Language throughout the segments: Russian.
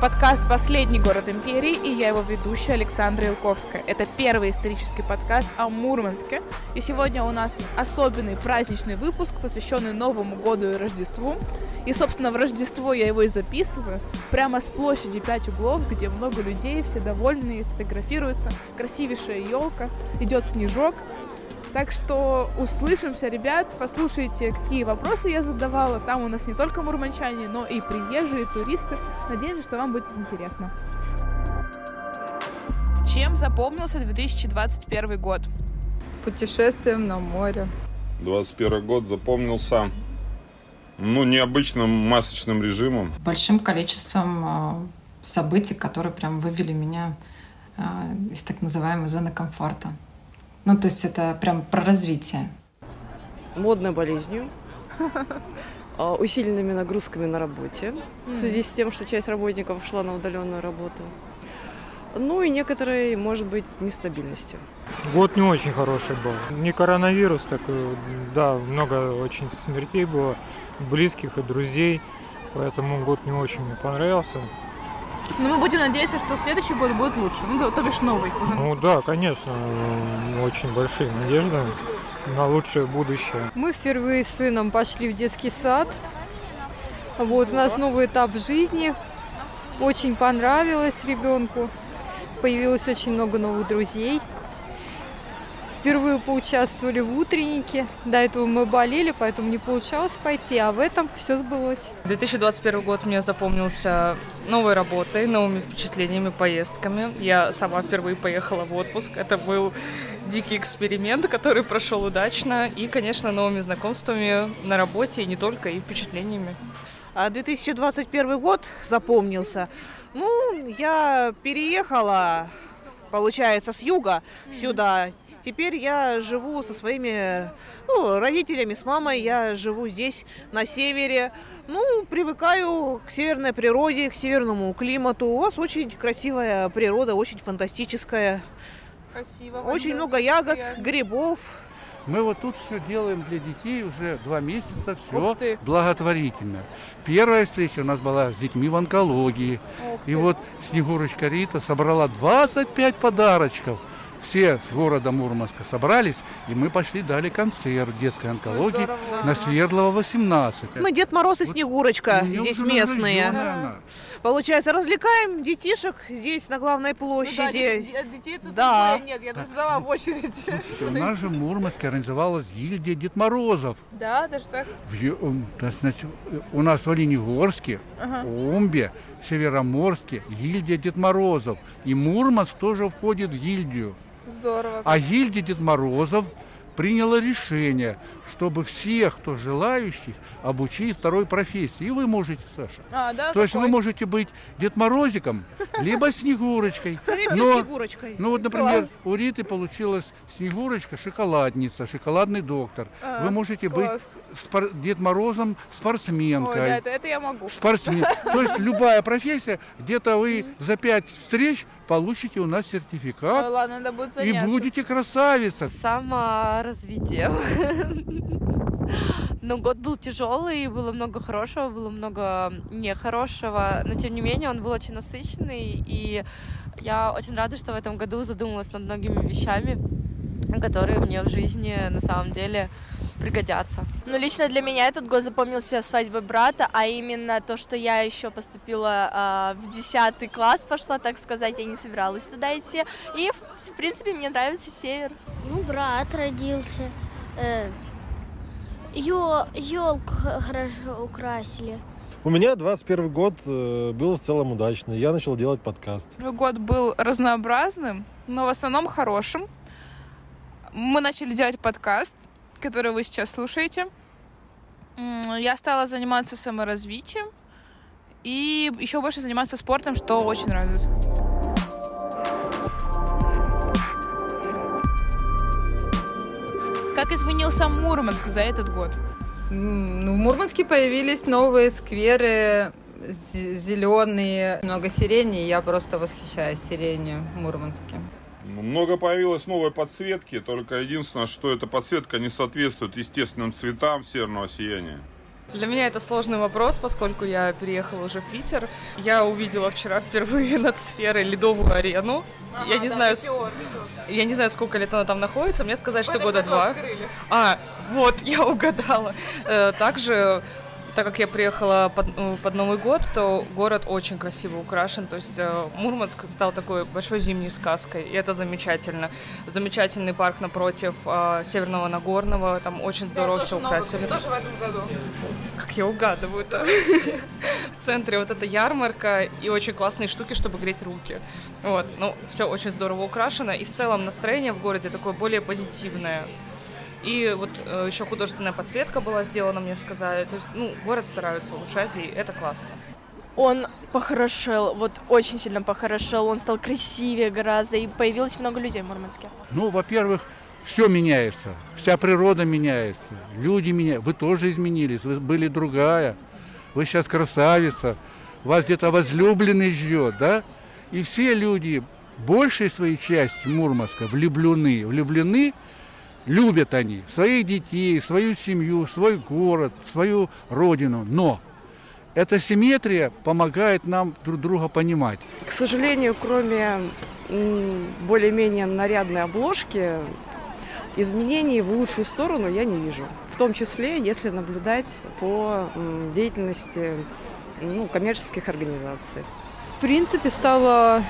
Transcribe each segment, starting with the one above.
подкаст «Последний город империи» и я его ведущая Александра Илковская. Это первый исторический подкаст о Мурманске. И сегодня у нас особенный праздничный выпуск, посвященный Новому году и Рождеству. И, собственно, в Рождество я его и записываю. Прямо с площади «Пять углов», где много людей, все довольные, фотографируются. Красивейшая елка, идет снежок. Так что услышимся, ребят, послушайте, какие вопросы я задавала. Там у нас не только мурманчане, но и приезжие, туристы. Надеюсь, что вам будет интересно. Чем запомнился 2021 год? Путешествием на море. 21 год запомнился ну, необычным масочным режимом. Большим количеством э, событий, которые прям вывели меня э, из так называемой зоны комфорта. Ну, то есть это прям про развитие. Модной болезнью, а, усиленными нагрузками на работе, в связи с тем, что часть работников ушла на удаленную работу. Ну и некоторой, может быть, нестабильностью. Год не очень хороший был. Не коронавирус, так, да, много очень смертей было, близких и друзей, поэтому год не очень мне понравился. Но мы будем надеяться, что следующий год будет лучше. Ну, то, то бишь новый уже. Ну да, конечно, очень большие надежды на лучшее будущее. Мы впервые с сыном пошли в детский сад. Вот, у нас новый этап жизни. Очень понравилось ребенку. Появилось очень много новых друзей. Впервые поучаствовали в утреннике. До этого мы болели, поэтому не получалось пойти, а в этом все сбылось. 2021 год мне запомнился новой работой, новыми впечатлениями, поездками. Я сама впервые поехала в отпуск. Это был дикий эксперимент, который прошел удачно. И, конечно, новыми знакомствами на работе, и не только, и впечатлениями. 2021 а год запомнился. Ну, я переехала, получается, с юга сюда. Теперь я живу со своими ну, родителями, с мамой. Я живу здесь, на севере. Ну, привыкаю к северной природе, к северному климату. У вас очень красивая природа, очень фантастическая. Красиво. Очень много ягод, грибов. Мы вот тут все делаем для детей уже два месяца, все благотворительно. Первая встреча у нас была с детьми в онкологии. И вот Снегурочка Рита собрала 25 подарочков все с города Мурманска собрались, и мы пошли, дали концерт детской онкологии Здорово. на Свердлова 18. Мы Дед Мороз и Снегурочка вот, здесь местные. Да. Получается, развлекаем детишек здесь на главной площади. Ну, да, детей тут да. нет, я ждала в очередь. Слушайте, у нас же в Мурманске организовалась гильдия Дед Морозов. Да, даже так? В, у нас в Оленегорске, ага. Умбе, Североморске гильдия Дед Морозов. И Мурманск тоже входит в гильдию. Здорово. А гильдия Дед Морозов приняла решение, чтобы всех, кто желающих, обучить второй профессии. И вы можете, Саша. А, да, То какой? есть вы можете быть Дед Морозиком, либо Снегурочкой. Но, Снегурочкой. Ну вот, например, класс. у Риты получилась Снегурочка, шоколадница, шоколадный доктор. А, вы можете класс. быть спор- Дед Морозом спортсменкой. Ой, да, это, это я могу. Спортсмен. То есть любая профессия, где-то вы за пять встреч получите у нас сертификат. Ой, ладно, надо будет заняться. И будете красавица. Саморазвитие. Но год был тяжелый, было много хорошего, было много нехорошего, но тем не менее он был очень насыщенный, и я очень рада, что в этом году задумалась над многими вещами, которые мне в жизни на самом деле пригодятся. Ну, лично для меня этот год запомнился свадьбой брата, а именно то, что я еще поступила э, в 10 класс, пошла, так сказать, я не собиралась туда идти. И, в принципе, мне нравится север. Ну, брат родился. Э, елку хорошо украсили. У меня 21 год э, был в целом удачный. Я начал делать подкаст. Год был разнообразным, но в основном хорошим. Мы начали делать подкаст, который вы сейчас слушаете. Я стала заниматься саморазвитием и еще больше заниматься спортом, что очень радует. Как изменился Мурманск за этот год? Ну, в Мурманске появились новые скверы, зеленые, много сирени. Я просто восхищаюсь сиренью в Мурманске. Много появилось новой подсветки, только единственное, что эта подсветка не соответствует естественным цветам северного сияния. Для меня это сложный вопрос, поскольку я переехала уже в Питер. Я увидела вчера впервые над сферой ледовую арену. Ага, я не да, знаю, метеор, метеор. я не знаю, сколько лет она там находится. Мне сказать, что года два. Открыли. А, вот, я угадала. Э, также так как я приехала под, ну, под Новый год, то город очень красиво украшен. То есть э, Мурманск стал такой большой зимней сказкой, и это замечательно. Замечательный парк напротив э, Северного Нагорного, там очень здорово все украсили. Тоже в этом году. Как я угадываю-то. В центре вот эта ярмарка и очень классные штуки, чтобы греть руки. Вот, ну, все очень здорово украшено, и в целом настроение в городе такое более позитивное. И вот э, еще художественная подсветка была сделана, мне сказали. То есть, ну, город стараются улучшать, и это классно. Он похорошел, вот очень сильно похорошел, он стал красивее гораздо, и появилось много людей в Мурманске. Ну, во-первых, все меняется, вся природа меняется, люди меняются. Вы тоже изменились, вы были другая, вы сейчас красавица, вас где-то возлюбленный ждет, да? И все люди, большей своей части Мурманска, влюблены, влюблены Любят они своих детей, свою семью, свой город, свою родину. Но эта симметрия помогает нам друг друга понимать. К сожалению, кроме более-менее нарядной обложки, изменений в лучшую сторону я не вижу. В том числе, если наблюдать по деятельности ну, коммерческих организаций. В принципе, стало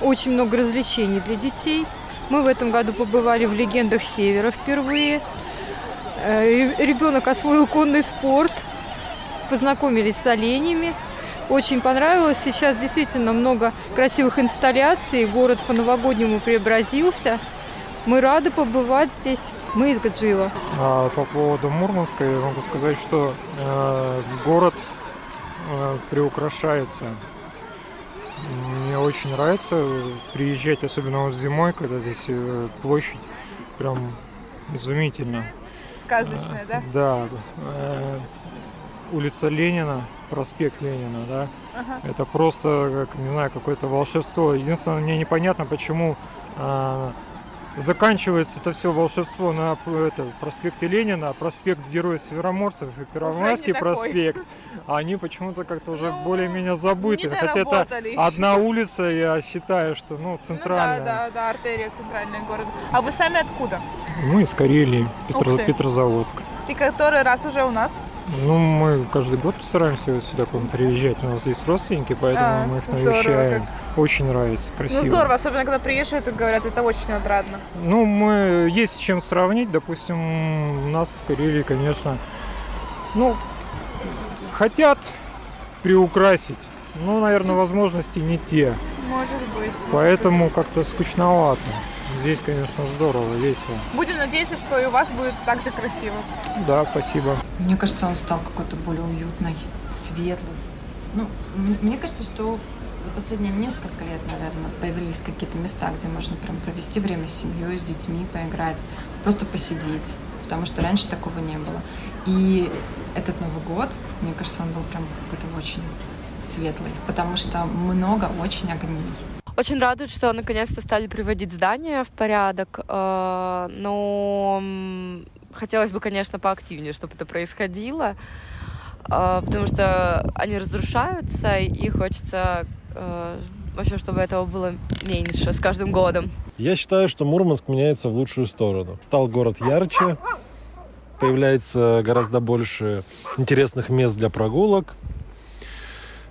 очень много развлечений для детей – мы в этом году побывали в «Легендах Севера» впервые. Э, ребенок освоил конный спорт, познакомились с оленями. Очень понравилось. Сейчас действительно много красивых инсталляций. Город по-новогоднему преобразился. Мы рады побывать здесь. Мы из Гаджиева. А, по поводу Мурманска я могу сказать, что э, город э, приукрашается мне очень нравится приезжать, особенно вот зимой, когда здесь э, площадь прям изумительно. Сказочная, да? Да. Э, улица Ленина, проспект Ленина, да. Ага. Это просто, как, не знаю, какое-то волшебство. Единственное, мне непонятно, почему заканчивается это все волшебство на это, проспекте Ленина, проспект Героев Североморцев и Первомайский проспект. А они почему-то как-то уже ну, более-менее забыты. Хотя это одна улица, я считаю, что ну, центральная. Ну, да, да, да, артерия центральная города. А вы сами откуда? Мы из Карелии, Петро, Петрозаводск. И который раз уже у нас? Ну, мы каждый год стараемся сюда к вам приезжать. У нас здесь родственники, поэтому а, мы их навещаем. Как... Очень нравится, красиво. Ну здорово, особенно когда приезжают и говорят, это очень отрадно. Ну, мы есть с чем сравнить. Допустим, у нас в Карелии, конечно, ну, хотят приукрасить. Ну, наверное, возможности не те. Может быть. Поэтому как-то скучновато. Здесь, конечно, здорово, весело. Будем надеяться, что и у вас будет так же красиво. Да, спасибо. Мне кажется, он стал какой-то более уютный, светлый. Ну, мне кажется, что за последние несколько лет, наверное, появились какие-то места, где можно прям провести время с семьей, с детьми, поиграть, просто посидеть, потому что раньше такого не было. И этот Новый год, мне кажется, он был прям какой-то очень светлый, потому что много очень огней. Очень радует, что наконец-то стали приводить здания в порядок, э, но хотелось бы, конечно, поактивнее, чтобы это происходило, э, потому что они разрушаются, и хочется э, вообще, чтобы этого было меньше с каждым годом. Я считаю, что Мурманск меняется в лучшую сторону. Стал город ярче, появляется гораздо больше интересных мест для прогулок.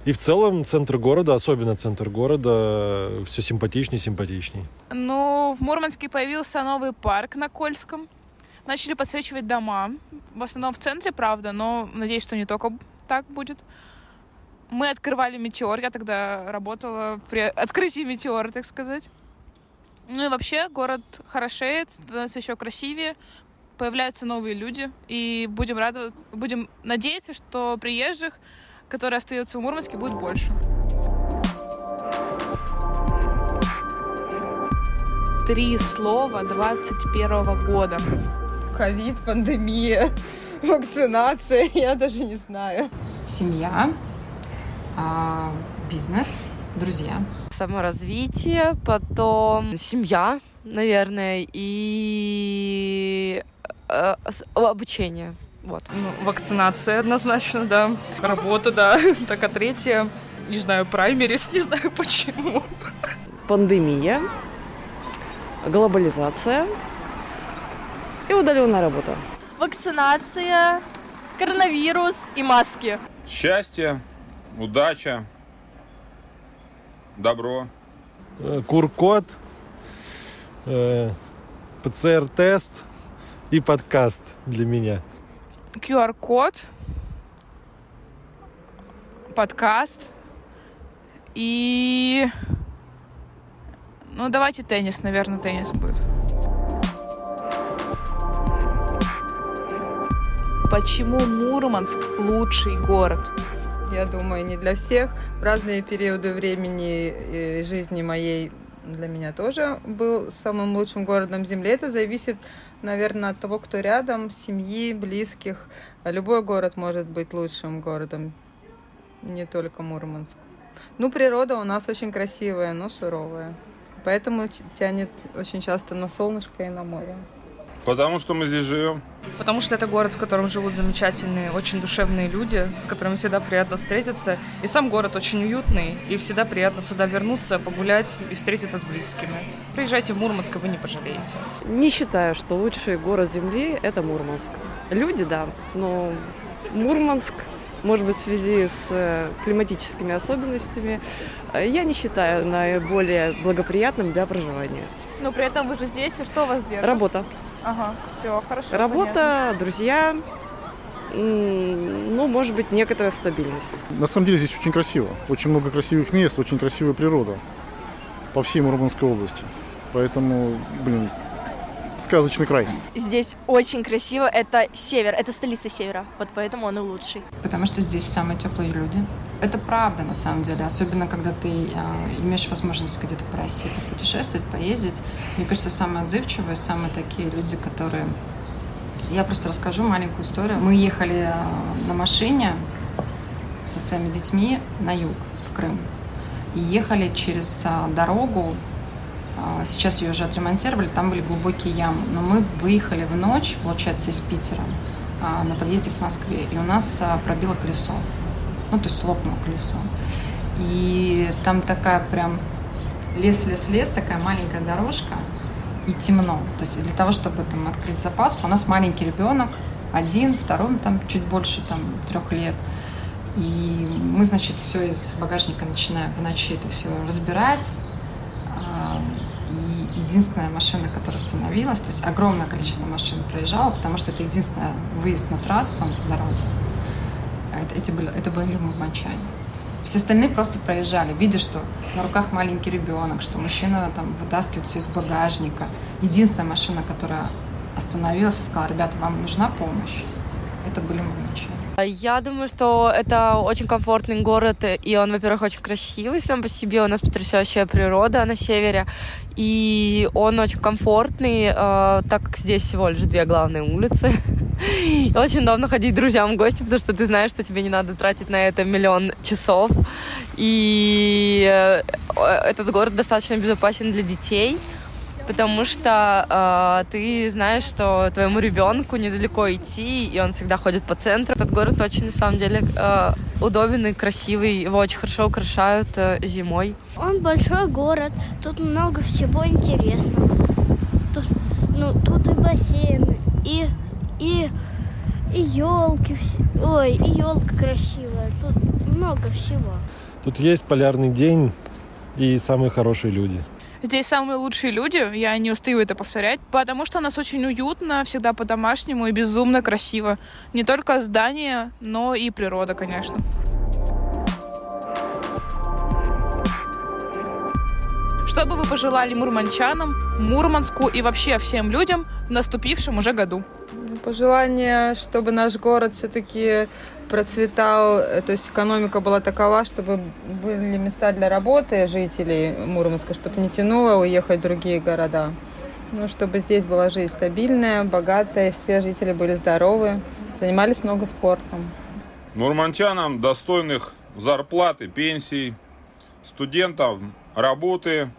И в целом центр города, особенно центр города, все симпатичнее симпатичней. Ну, в Мурманске появился новый парк на Кольском. Начали подсвечивать дома. В основном в центре, правда, но надеюсь, что не только так будет. Мы открывали метеор, я тогда работала при открытии метеора, так сказать. Ну и вообще город хорошеет, становится еще красивее, появляются новые люди, и будем рады, будем надеяться, что приезжих, которые остаются в Мурманске, будет больше. Три слова 21 года. Ковид, пандемия, вакцинация, я даже не знаю. Семья, а, бизнес, друзья. Саморазвитие, потом семья, наверное, и э, обучение. Вот. Ну, вакцинация однозначно, да. Работа, да. Так, а третья, не знаю, праймерис, не знаю почему. Пандемия, глобализация и удаленная работа. Вакцинация, коронавирус и маски. Счастье, удача, добро. Э, Куркот, э, ПЦР-тест и подкаст для меня. QR-код, подкаст и... Ну, давайте теннис, наверное, теннис будет. Почему Мурманск лучший город? Я думаю, не для всех. В разные периоды времени и жизни моей для меня тоже был самым лучшим городом Земли. Это зависит, наверное, от того, кто рядом, семьи, близких. Любой город может быть лучшим городом, не только Мурманск. Ну, природа у нас очень красивая, но суровая. Поэтому тянет очень часто на солнышко и на море. Потому что мы здесь живем. Потому что это город, в котором живут замечательные, очень душевные люди, с которыми всегда приятно встретиться. И сам город очень уютный, и всегда приятно сюда вернуться, погулять и встретиться с близкими. Приезжайте в Мурманск, и вы не пожалеете. Не считаю, что лучший город Земли – это Мурманск. Люди, да, но Мурманск может быть, в связи с э, климатическими особенностями, э, я не считаю наиболее благоприятным для проживания. Но при этом вы же здесь, и что вас держит? Работа. Ага, все, хорошо. Работа, понятно. друзья, ну, может быть, некоторая стабильность. На самом деле здесь очень красиво. Очень много красивых мест, очень красивая природа по всей Мурманской области. Поэтому, блин, сказочный край. Здесь очень красиво. Это север, это столица севера. Вот поэтому он и лучший. Потому что здесь самые теплые люди. Это правда, на самом деле. Особенно, когда ты э, имеешь возможность где-то по России путешествовать, поездить. Мне кажется, самые отзывчивые, самые такие люди, которые... Я просто расскажу маленькую историю. Мы ехали на машине со своими детьми на юг, в Крым. И ехали через дорогу Сейчас ее уже отремонтировали, там были глубокие ямы. Но мы выехали в ночь, получается, из Питера на подъезде к Москве, и у нас пробило колесо. Ну, то есть лопнуло колесо. И там такая прям лес-лес-лес, такая маленькая дорожка, и темно. То есть для того, чтобы там открыть запаску, у нас маленький ребенок, один, второй, там чуть больше там трех лет. И мы, значит, все из багажника начинаем в ночи это все разбирать, единственная машина, которая остановилась, то есть огромное количество машин проезжало, потому что это единственный выезд на трассу, дорогу. Это, эти были, это были мурманчане. Все остальные просто проезжали, видя, что на руках маленький ребенок, что мужчина там вытаскивает все из багажника. Единственная машина, которая остановилась и сказала, ребята, вам нужна помощь, это были мурманчане. Я думаю, что это очень комфортный город, и он, во-первых, очень красивый сам по себе. У нас потрясающая природа на севере, и он очень комфортный, э, так как здесь всего лишь две главные улицы. Очень удобно ходить друзьям в гости, потому что ты знаешь, что тебе не надо тратить на это миллион часов. И э, этот город достаточно безопасен для детей потому что э, ты знаешь, что твоему ребенку недалеко идти, и он всегда ходит по центру. Этот город очень, на самом деле, э, удобен и красивый. Его очень хорошо украшают э, зимой. Он большой город, тут много всего интересного. Тут, ну, тут и бассейны, и, и, и елки, ой, и елка красивая. Тут много всего. Тут есть полярный день и самые хорошие люди. Здесь самые лучшие люди, я не устаю это повторять, потому что у нас очень уютно, всегда по-домашнему и безумно красиво. Не только здания, но и природа, конечно. Что бы вы пожелали мурманчанам, Мурманску и вообще всем людям в наступившем уже году? Пожелание, чтобы наш город все-таки процветал, э, то есть экономика была такова, чтобы были места для работы жителей Мурманска, чтобы не тянуло уехать в другие города. Ну, чтобы здесь была жизнь стабильная, богатая, все жители были здоровы, занимались много спортом. Мурманчанам достойных зарплаты, пенсий, студентам работы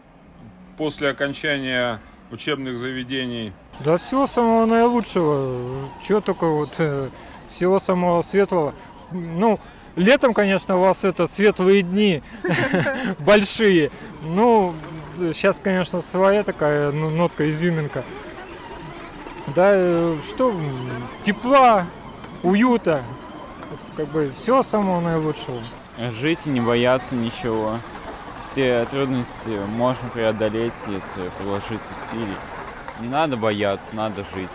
после окончания учебных заведений. Да всего самого наилучшего. Чего только вот э, всего самого светлого. Ну, летом, конечно, у вас это светлые дни большие. Ну, сейчас, конечно, своя такая ну, нотка, изюминка. Да, э, что, тепла, уюта, как бы всего самого наилучшего. Жить и не бояться ничего. Все трудности можно преодолеть, если приложить усилий. Не надо бояться, надо жить.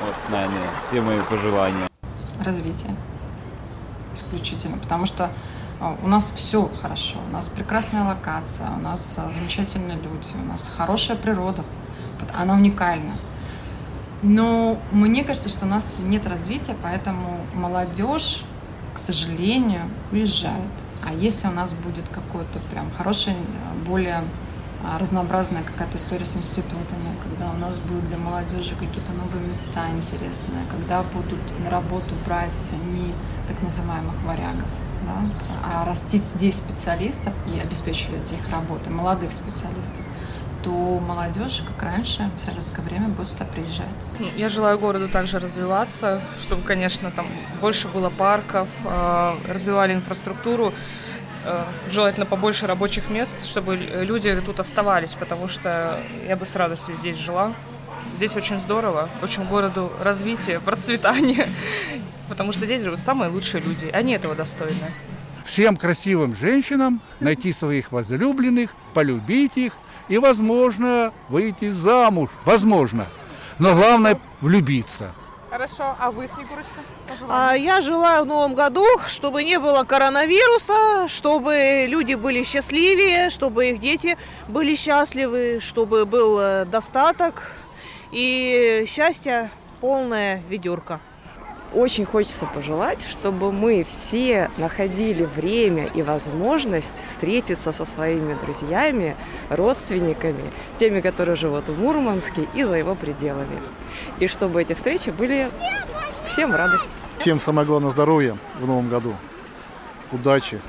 Вот, наверное, все мои пожелания. Развитие. Исключительно. Потому что а, у нас все хорошо. У нас прекрасная локация, у нас а, замечательные люди, у нас хорошая природа. Она уникальна. Но мне кажется, что у нас нет развития, поэтому молодежь, к сожалению, уезжает. А если у нас будет какое-то прям хорошее, более разнообразная какая-то история с институтами, когда у нас будут для молодежи какие-то новые места интересные, когда будут на работу брать не так называемых варягов, да, а растить здесь специалистов и обеспечивать их работой, молодых специалистов, то молодежь, как раньше, в советское время будет сюда приезжать. Ну, я желаю городу также развиваться, чтобы, конечно, там больше было парков, а, развивали инфраструктуру. Э, желательно побольше рабочих мест, чтобы люди тут оставались, потому что я бы с радостью здесь жила. Здесь очень здорово, очень городу развитие, процветание, потому что здесь живут самые лучшие люди, они этого достойны. Всем красивым женщинам найти своих возлюбленных, полюбить их и, возможно, выйти замуж. Возможно. Но главное влюбиться. Хорошо, а вы, Снегурочка? А я желаю в новом году, чтобы не было коронавируса, чтобы люди были счастливее, чтобы их дети были счастливы, чтобы был э, достаток и счастье полная ведерко. Очень хочется пожелать, чтобы мы все находили время и возможность встретиться со своими друзьями, родственниками, теми, которые живут в Мурманске и за его пределами. И чтобы эти встречи были всем в радость. Всем самое главное здоровья в новом году, удачи,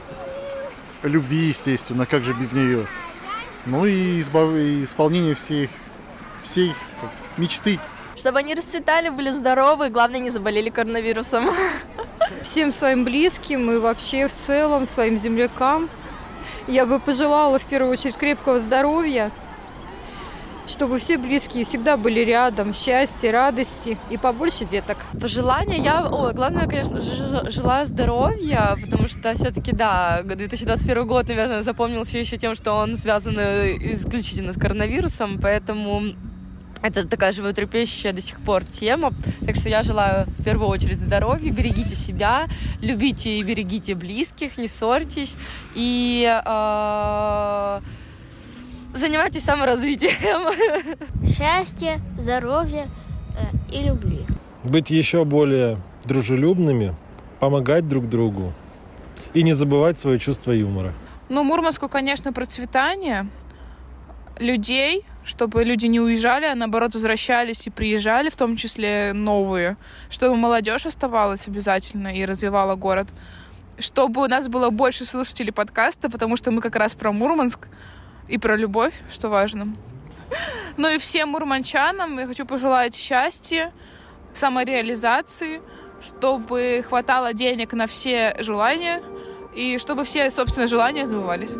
любви, естественно, как же без нее. Ну и избав... исполнение всех, всей мечты. Чтобы они расцветали, были здоровы, главное, не заболели коронавирусом. Всем своим близким и вообще в целом своим землякам я бы пожелала в первую очередь крепкого здоровья, чтобы все близкие всегда были рядом, счастья, радости и побольше деток. Пожелания я, о, главное, конечно, желаю здоровья, потому что все-таки, да, 2021 год, наверное, запомнился еще тем, что он связан э, исключительно с коронавирусом, поэтому это такая животрепещущая до сих пор тема. Так что я желаю в первую очередь здоровья, берегите себя, любите и берегите близких, не ссорьтесь и э, занимайтесь саморазвитием. Счастья, здоровья э, и любви. Быть еще более дружелюбными, помогать друг другу и не забывать свое чувство юмора. Ну, Мурманску, конечно, процветание людей, чтобы люди не уезжали, а наоборот возвращались и приезжали, в том числе новые, чтобы молодежь оставалась обязательно и развивала город, чтобы у нас было больше слушателей подкаста, потому что мы как раз про Мурманск и про любовь, что важно. Ну и всем мурманчанам я хочу пожелать счастья, самореализации, чтобы хватало денег на все желания и чтобы все, собственно, желания сбывались.